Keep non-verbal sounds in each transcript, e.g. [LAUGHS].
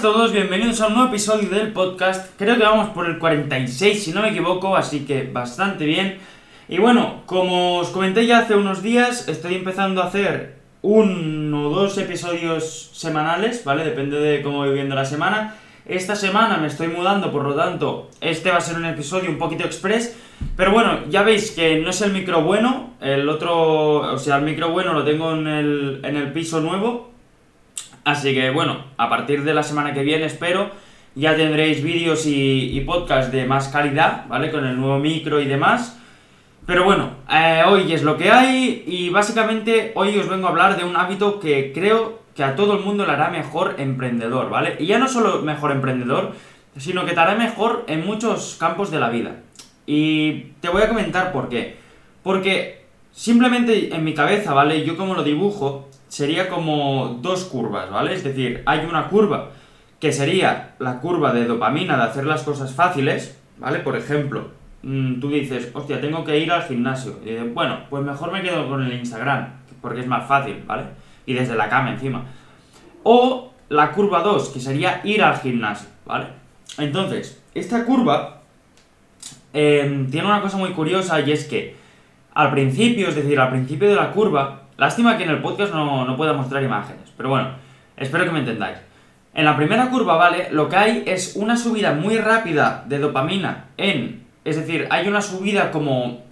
buenas a todos, bienvenidos a un nuevo episodio del podcast. Creo que vamos por el 46, si no me equivoco, así que bastante bien. Y bueno, como os comenté ya hace unos días, estoy empezando a hacer uno o dos episodios semanales, ¿vale? Depende de cómo voy viendo la semana. Esta semana me estoy mudando, por lo tanto, este va a ser un episodio un poquito express. Pero bueno, ya veis que no es el micro bueno, el otro, o sea, el micro bueno lo tengo en el, en el piso nuevo, Así que bueno, a partir de la semana que viene espero ya tendréis vídeos y, y podcast de más calidad, ¿vale? Con el nuevo micro y demás. Pero bueno, eh, hoy es lo que hay y básicamente hoy os vengo a hablar de un hábito que creo que a todo el mundo le hará mejor emprendedor, ¿vale? Y ya no solo mejor emprendedor, sino que te hará mejor en muchos campos de la vida. Y te voy a comentar por qué. Porque simplemente en mi cabeza, ¿vale? Yo como lo dibujo, sería como dos curvas, ¿vale? Es decir, hay una curva que sería la curva de dopamina de hacer las cosas fáciles, ¿vale? Por ejemplo, mm, tú dices, hostia, tengo que ir al gimnasio. Y dices, bueno, pues mejor me quedo con el Instagram, porque es más fácil, ¿vale? Y desde la cama encima. O la curva 2, que sería ir al gimnasio, ¿vale? Entonces, esta curva eh, tiene una cosa muy curiosa y es que al principio, es decir, al principio de la curva, Lástima que en el podcast no, no pueda mostrar imágenes, pero bueno, espero que me entendáis. En la primera curva, ¿vale? Lo que hay es una subida muy rápida de dopamina en... Es decir, hay una subida como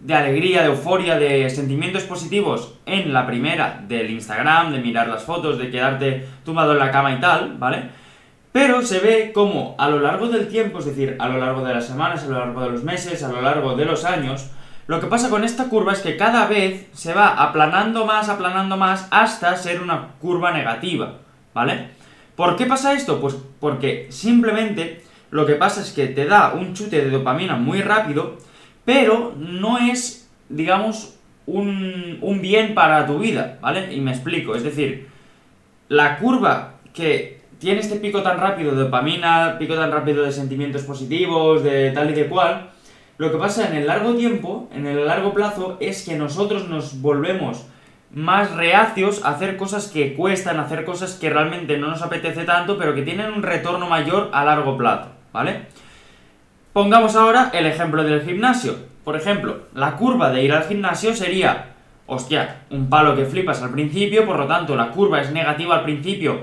de alegría, de euforia, de sentimientos positivos en la primera del Instagram, de mirar las fotos, de quedarte tumbado en la cama y tal, ¿vale? Pero se ve como a lo largo del tiempo, es decir, a lo largo de las semanas, a lo largo de los meses, a lo largo de los años, lo que pasa con esta curva es que cada vez se va aplanando más, aplanando más, hasta ser una curva negativa, ¿vale? ¿Por qué pasa esto? Pues porque simplemente lo que pasa es que te da un chute de dopamina muy rápido, pero no es, digamos, un, un bien para tu vida, ¿vale? Y me explico, es decir, la curva que tiene este pico tan rápido de dopamina, pico tan rápido de sentimientos positivos, de tal y de cual, lo que pasa en el largo tiempo, en el largo plazo, es que nosotros nos volvemos más reacios a hacer cosas que cuestan, a hacer cosas que realmente no nos apetece tanto, pero que tienen un retorno mayor a largo plazo, ¿vale? Pongamos ahora el ejemplo del gimnasio. Por ejemplo, la curva de ir al gimnasio sería, hostia, un palo que flipas al principio, por lo tanto la curva es negativa al principio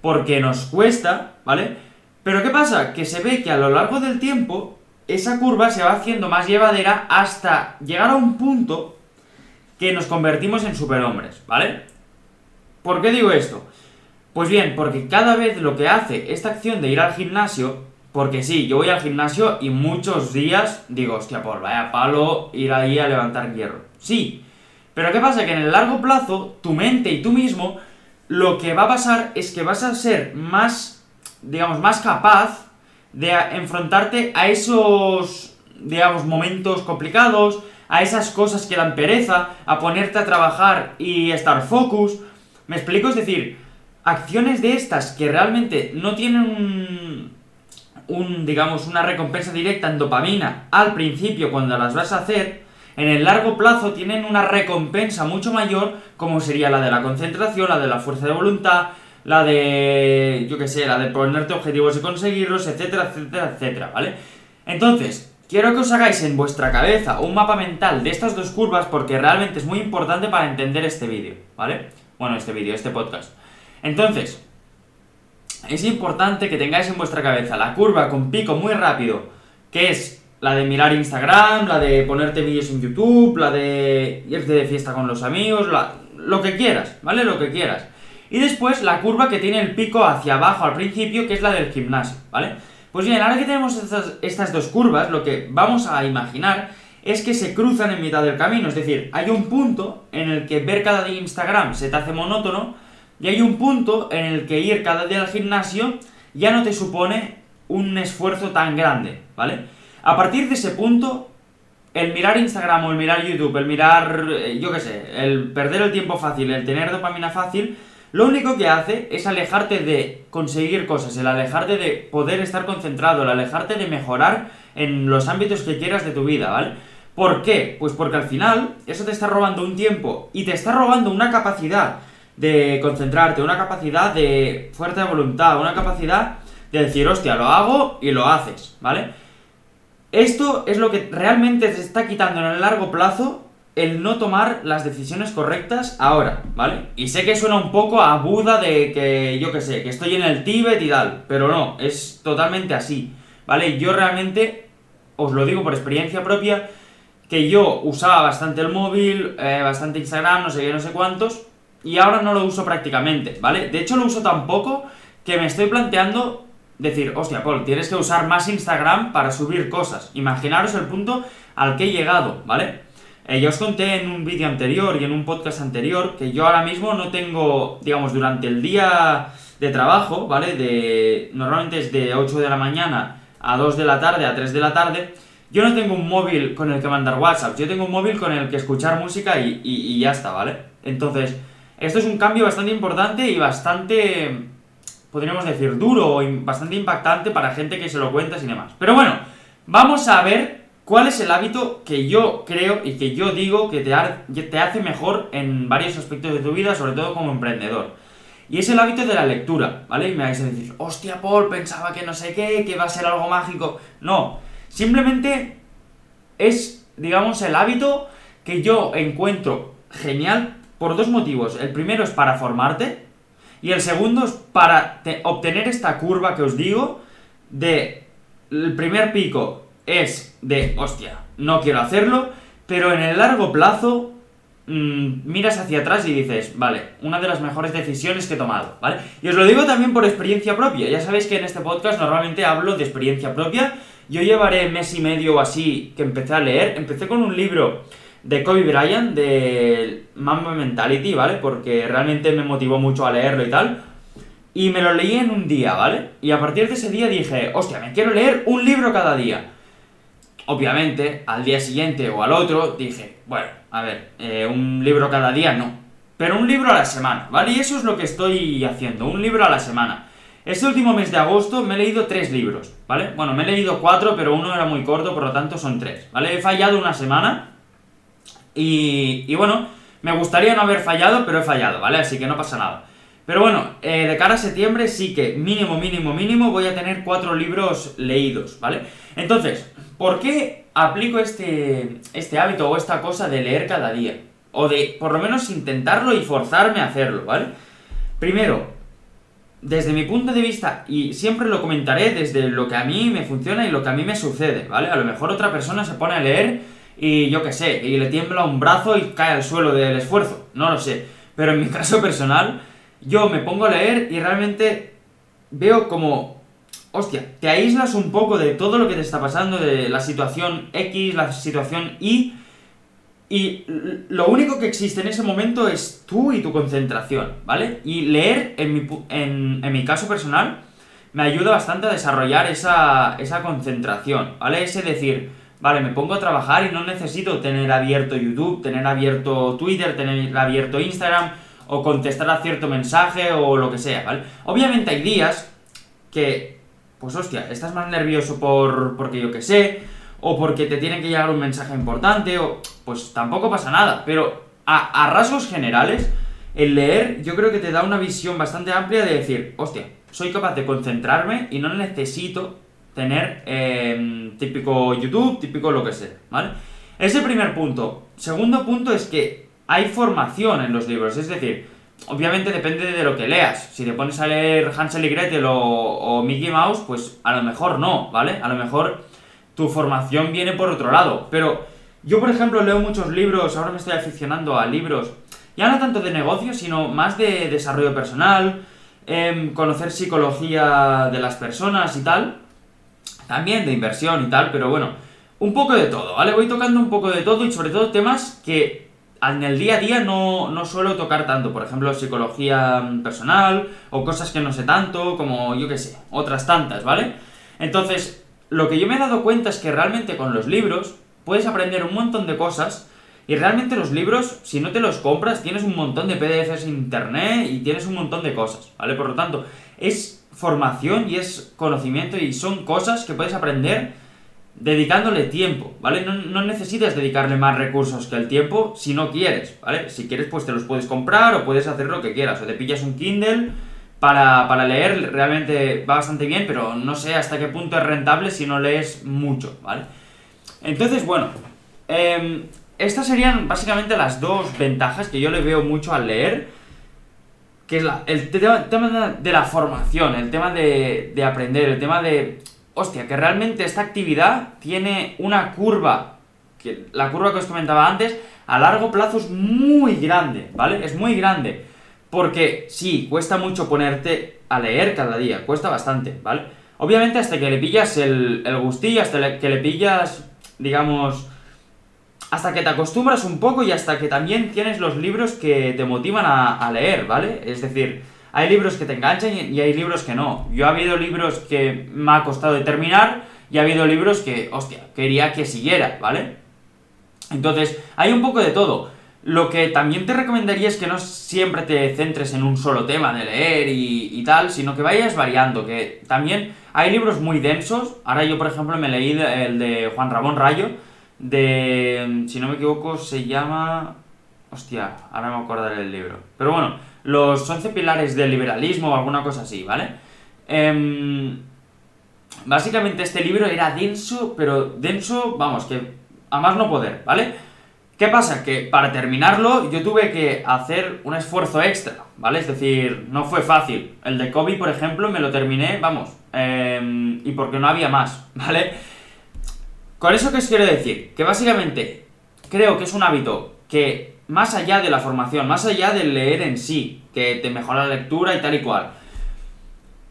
porque nos cuesta, ¿vale? Pero ¿qué pasa? Que se ve que a lo largo del tiempo esa curva se va haciendo más llevadera hasta llegar a un punto que nos convertimos en superhombres, ¿vale? ¿Por qué digo esto? Pues bien, porque cada vez lo que hace esta acción de ir al gimnasio, porque sí, yo voy al gimnasio y muchos días digo, hostia, por vaya palo ir ahí a levantar hierro. Sí, pero ¿qué pasa? Que en el largo plazo, tu mente y tú mismo, lo que va a pasar es que vas a ser más, digamos, más capaz de enfrentarte a esos, digamos, momentos complicados, a esas cosas que dan pereza, a ponerte a trabajar y estar focus. ¿Me explico? Es decir, acciones de estas que realmente no tienen un, un, digamos, una recompensa directa en dopamina al principio cuando las vas a hacer, en el largo plazo tienen una recompensa mucho mayor como sería la de la concentración, la de la fuerza de voluntad, la de, yo qué sé, la de ponerte objetivos y conseguirlos, etcétera, etcétera, etcétera, ¿vale? Entonces, quiero que os hagáis en vuestra cabeza un mapa mental de estas dos curvas porque realmente es muy importante para entender este vídeo, ¿vale? Bueno, este vídeo, este podcast. Entonces, es importante que tengáis en vuestra cabeza la curva con pico muy rápido, que es la de mirar Instagram, la de ponerte vídeos en YouTube, la de irte de fiesta con los amigos, lo que quieras, ¿vale? Lo que quieras. Y después la curva que tiene el pico hacia abajo al principio, que es la del gimnasio, ¿vale? Pues bien, ahora que tenemos estas, dos curvas, lo que vamos a imaginar es que se cruzan en mitad del camino. Es decir, hay un punto en el que ver cada día Instagram se te hace monótono y hay un punto en el que ir cada día al gimnasio ya no te supone un esfuerzo tan grande, ¿vale? A partir de ese punto, el mirar Instagram o el mirar YouTube, el mirar, eh, yo qué sé, el perder el tiempo fácil, el tener dopamina fácil, lo único que hace es alejarte de conseguir cosas, el alejarte de poder estar concentrado, el alejarte de mejorar en los ámbitos que quieras de tu vida, ¿vale? ¿Por qué? Pues porque al final eso te está robando un tiempo y te está robando una capacidad de concentrarte, una capacidad de fuerza de voluntad, una capacidad de decir, hostia, lo hago y lo haces, ¿vale? Esto es lo que realmente se está quitando en el largo plazo el no tomar las decisiones correctas ahora, ¿vale? Y sé que suena un poco a Buda de que, yo qué sé, que estoy en el Tíbet y tal, pero no, es totalmente así, ¿vale? Yo realmente, os lo digo por experiencia propia, que yo usaba bastante el móvil, eh, bastante Instagram, no sé qué, no sé cuántos, y ahora no lo uso prácticamente, ¿vale? De hecho lo uso tan poco que me estoy planteando decir, hostia, Paul, tienes que usar más Instagram para subir cosas. Imaginaros el punto al que he llegado, ¿vale? Eh, ya os conté en un vídeo anterior y en un podcast anterior que yo ahora mismo no tengo, digamos, durante el día de trabajo, ¿vale? De, normalmente es de 8 de la mañana a 2 de la tarde, a 3 de la tarde. Yo no tengo un móvil con el que mandar WhatsApp, yo tengo un móvil con el que escuchar música y, y ya está, ¿vale? Entonces, esto es un cambio bastante importante y bastante, podríamos decir, duro bastante impactante para gente que se lo cuenta y demás. Pero bueno, vamos a ver ¿Cuál es el hábito que yo creo y que yo digo que te, te hace mejor en varios aspectos de tu vida, sobre todo como emprendedor? Y es el hábito de la lectura, ¿vale? Y me vais a decir, hostia, Paul, pensaba que no sé qué, que va a ser algo mágico. No, simplemente es, digamos, el hábito que yo encuentro genial por dos motivos. El primero es para formarte y el segundo es para obtener esta curva que os digo de el primer pico es de, hostia, no quiero hacerlo, pero en el largo plazo mmm, miras hacia atrás y dices, vale, una de las mejores decisiones que he tomado, ¿vale? Y os lo digo también por experiencia propia, ya sabéis que en este podcast normalmente hablo de experiencia propia, yo llevaré mes y medio o así que empecé a leer, empecé con un libro de Kobe Bryant, de Mamba Mentality, ¿vale? Porque realmente me motivó mucho a leerlo y tal. Y me lo leí en un día, ¿vale? Y a partir de ese día dije, hostia, me quiero leer un libro cada día. Obviamente, al día siguiente o al otro dije, bueno, a ver, eh, un libro cada día no, pero un libro a la semana, ¿vale? Y eso es lo que estoy haciendo, un libro a la semana. Este último mes de agosto me he leído tres libros, ¿vale? Bueno, me he leído cuatro, pero uno era muy corto, por lo tanto son tres, ¿vale? He fallado una semana y, y bueno, me gustaría no haber fallado, pero he fallado, ¿vale? Así que no pasa nada. Pero bueno, eh, de cara a septiembre sí que mínimo, mínimo, mínimo voy a tener cuatro libros leídos, ¿vale? Entonces, ¿por qué aplico este, este hábito o esta cosa de leer cada día? O de por lo menos intentarlo y forzarme a hacerlo, ¿vale? Primero, desde mi punto de vista, y siempre lo comentaré desde lo que a mí me funciona y lo que a mí me sucede, ¿vale? A lo mejor otra persona se pone a leer y yo qué sé, y le tiembla un brazo y cae al suelo del esfuerzo, no lo sé. Pero en mi [LAUGHS] caso personal, yo me pongo a leer y realmente veo como, hostia, te aíslas un poco de todo lo que te está pasando, de la situación X, la situación Y, y lo único que existe en ese momento es tú y tu concentración, ¿vale? Y leer, en mi, en, mi caso personal, me ayuda bastante a desarrollar esa, esa concentración, ¿vale? Ese decir, vale, me pongo a trabajar y no necesito tener abierto YouTube, tener abierto Twitter, tener abierto Instagram, o contestar a cierto mensaje o lo que sea, ¿vale? Obviamente hay días que, pues hostia, estás más nervioso por porque yo que sé, o porque te tiene que llegar un mensaje importante, o pues tampoco pasa nada, pero a, rasgos generales, el leer yo creo que te da una visión bastante amplia de decir, hostia, soy capaz de concentrarme y no necesito tener em, típico YouTube, típico lo que sea, ¿vale? Ese primer punto. Segundo punto es que hay formación en los libros, es decir, obviamente depende de lo que leas. Si te pones a leer Hansel y Gretel o, Mickey Mouse, pues a lo mejor no, ¿vale? A lo mejor tu formación viene por otro lado. Pero yo, por ejemplo, leo muchos libros, ahora me estoy aficionando a libros, ya no tanto de negocio, sino más de desarrollo personal, em, conocer psicología de las personas y tal. También de inversión y tal, pero bueno, un poco de todo, ¿vale? Voy tocando un poco de todo y sobre todo temas que en el día a día no, no, suelo tocar tanto, por ejemplo, psicología personal o cosas que no sé tanto, como yo qué sé, otras tantas, ¿vale? Entonces, lo que yo me he dado cuenta es que realmente con los libros puedes aprender un montón de cosas y realmente los libros, si no te los compras, tienes un montón de PDFs en internet y tienes un montón de cosas, ¿vale? Por lo tanto, es formación y es conocimiento y son cosas que puedes aprender dedicándole tiempo, ¿vale? No, necesitas dedicarle más recursos que el tiempo si no quieres, ¿vale? Si quieres, pues te los puedes comprar o puedes hacer lo que quieras. O te pillas un Kindle para, para leer, realmente va bastante bien, pero no sé hasta qué punto es rentable si no lees mucho, ¿vale? Entonces, bueno, eh, estas serían básicamente las dos ventajas que yo le veo mucho al leer. Que es el tema de la formación, el tema de, de aprender, el tema de... Hostia, que realmente esta actividad tiene una curva, que la curva que os comentaba antes, a largo plazo es muy grande, ¿vale? Es muy grande. Porque sí, cuesta mucho ponerte a leer cada día, cuesta bastante, ¿vale? Obviamente hasta que le pillas el, el gustillo, hasta que le pillas, digamos, hasta que te acostumbras un poco y hasta que también tienes los libros que te motivan a, leer, ¿vale? Es decir, hay libros que te enganchan y, hay libros que no. Yo ha habido libros que me ha costado de terminar y ha habido libros que, hostia, quería que siguiera, ¿vale? Entonces, hay un poco de todo. Lo que también te recomendaría es que no siempre te centres en un solo tema de leer y, y, tal, sino que vayas variando, que también hay libros muy densos. Ahora yo, por ejemplo, me leí el de Juan Ramón Rayo, de, si no me equivoco, se llama... Hostia, ahora me acordaré del libro. Pero bueno, los 11 pilares del liberalismo o alguna cosa así, ¿vale? Eh, básicamente este libro era denso, pero denso, vamos, que a más no poder, ¿vale? ¿Qué pasa? Que para terminarlo yo tuve que hacer un esfuerzo extra, ¿vale? Es decir, no fue fácil. El de Kobe, por ejemplo, me lo terminé, vamos, eh, y porque no había más, [LAUGHS] ¿vale? Con eso que os quiero decir, que básicamente creo que es un hábito que más allá de la formación, más allá del leer en sí, que te mejora la lectura y tal y cual,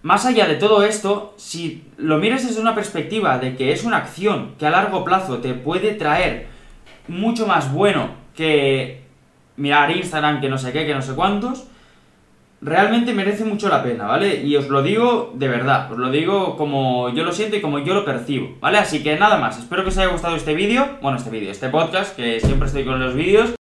más allá de todo esto, si lo miras desde una perspectiva de que es una acción que a largo plazo te puede traer mucho más bueno que mirar Instagram, que no sé qué, que no sé cuántos, realmente merece mucho la pena, ¿vale? Y os lo digo de verdad, os lo digo como yo lo siento y como yo lo percibo, ¿vale? Así que nada más, espero que os haya gustado este vídeo, bueno, este vídeo, este podcast, que siempre estoy con los vídeos.